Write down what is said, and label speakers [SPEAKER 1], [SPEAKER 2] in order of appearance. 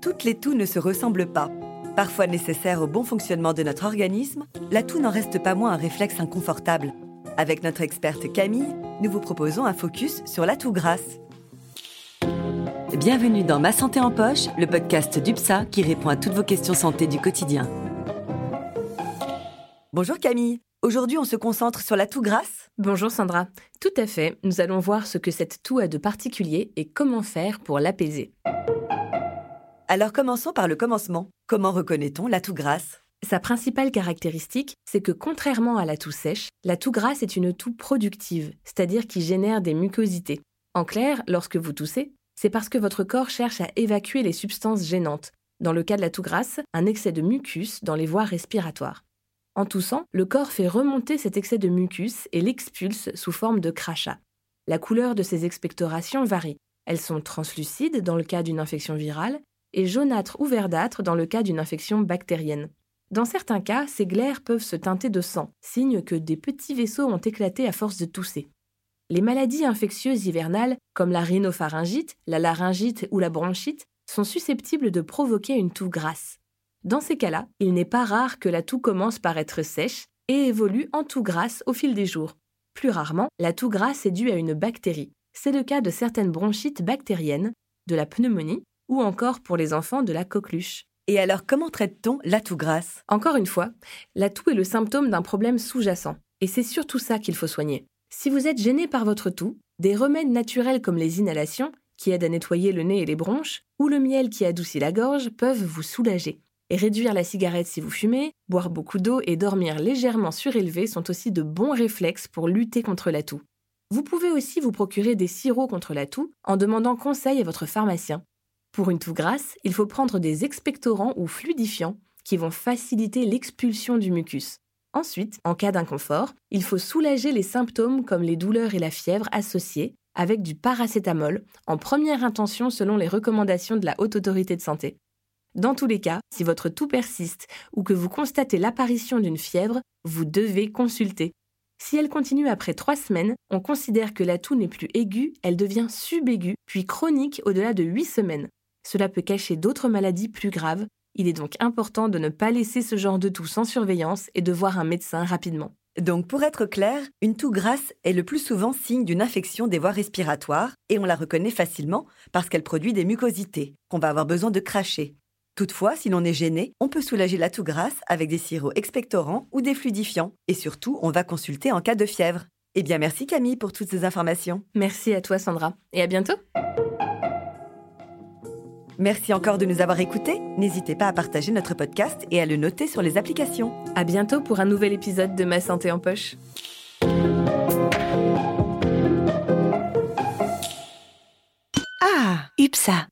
[SPEAKER 1] Toutes les toux ne se ressemblent pas. Parfois nécessaire au bon fonctionnement de notre organisme, la toux n'en reste pas moins un réflexe inconfortable. Avec notre experte Camille, nous vous proposons un focus sur la toux grasse. Bienvenue dans Ma Santé en Poche, le podcast d'UPSA qui répond à toutes vos questions santé du quotidien. Bonjour Camille, aujourd'hui on se concentre sur la toux grasse?
[SPEAKER 2] Bonjour Sandra, tout à fait, nous allons voir ce que cette toux a de particulier et comment faire pour l'apaiser.
[SPEAKER 1] Alors commençons par le commencement. Comment reconnaît-on la toux grasse?
[SPEAKER 2] Sa principale caractéristique, c'est que contrairement à la toux sèche, la toux grasse est une toux productive, c'est-à-dire qui génère des mucosités. En clair, lorsque vous toussez, c'est parce que votre corps cherche à évacuer les substances gênantes. Dans le cas de la toux grasse, un excès de mucus dans les voies respiratoires. En toussant, le corps fait remonter cet excès de mucus et l'expulse sous forme de crachat. La couleur de ces expectorations varie. Elles sont translucides dans le cas d'une infection virale et jaunâtre ou verdâtre dans le cas d'une infection bactérienne. Dans certains cas, ces glaires peuvent se teinter de sang, signe que des petits vaisseaux ont éclaté à force de tousser. Les maladies infectieuses hivernales, comme la rhinopharyngite, la laryngite ou la bronchite, sont susceptibles de provoquer une toux grasse. Dans ces cas-là, il n'est pas rare que la toux commence par être sèche et évolue en toux grasse au fil des jours. Plus rarement, la toux grasse est due à une bactérie. C'est le cas de certaines bronchites bactériennes, de la pneumonie ou encore pour les enfants de la coqueluche.
[SPEAKER 1] Et alors comment traite-t-on la toux grasse?
[SPEAKER 2] Encore une fois, la toux est le symptôme d'un problème sous-jacent, et c'est surtout ça qu'il faut soigner. Si vous êtes gêné par votre toux, des remèdes naturels comme les inhalations, qui aident à nettoyer le nez et les bronches, ou le miel qui adoucit la gorge peuvent vous soulager. Et réduire la cigarette si vous fumez, boire beaucoup d'eau et dormir légèrement surélevé sont aussi de bons réflexes pour lutter contre la toux. Vous pouvez aussi vous procurer des sirops contre la toux en demandant conseil à votre pharmacien. Pour une toux grasse, il faut prendre des expectorants ou fluidifiants qui vont faciliter l'expulsion du mucus. Ensuite, en cas d'inconfort, il faut soulager les symptômes comme les douleurs et la fièvre associées avec du paracétamol en première intention selon les recommandations de la Haute Autorité de Santé. Dans tous les cas, si votre toux persiste ou que vous constatez l'apparition d'une fièvre, vous devez consulter. Si elle continue après trois semaines, on considère que la toux n'est plus aiguë, elle devient subaiguë, puis chronique au-delà de huit semaines. Cela peut cacher d'autres maladies plus graves. Il est donc important de ne pas laisser ce genre de toux sans surveillance et de voir un médecin rapidement.
[SPEAKER 1] Donc pour être clair, une toux grasse est le plus souvent signe d'une infection des voies respiratoires et on la reconnaît facilement parce qu'elle produit des mucosités qu'on va avoir besoin de cracher. Toutefois, si l'on est gêné, on peut soulager la toux grasse avec des sirops expectorants ou des fluidifiants. Et surtout, on va consulter en cas de fièvre. Eh bien, merci Camille pour toutes ces informations.
[SPEAKER 2] Merci à toi Sandra et à bientôt.
[SPEAKER 1] Merci encore de nous avoir écoutés. N'hésitez pas à partager notre podcast et à le noter sur les applications.
[SPEAKER 2] À bientôt pour un nouvel épisode de Ma santé en poche.
[SPEAKER 1] Ah, UPSA.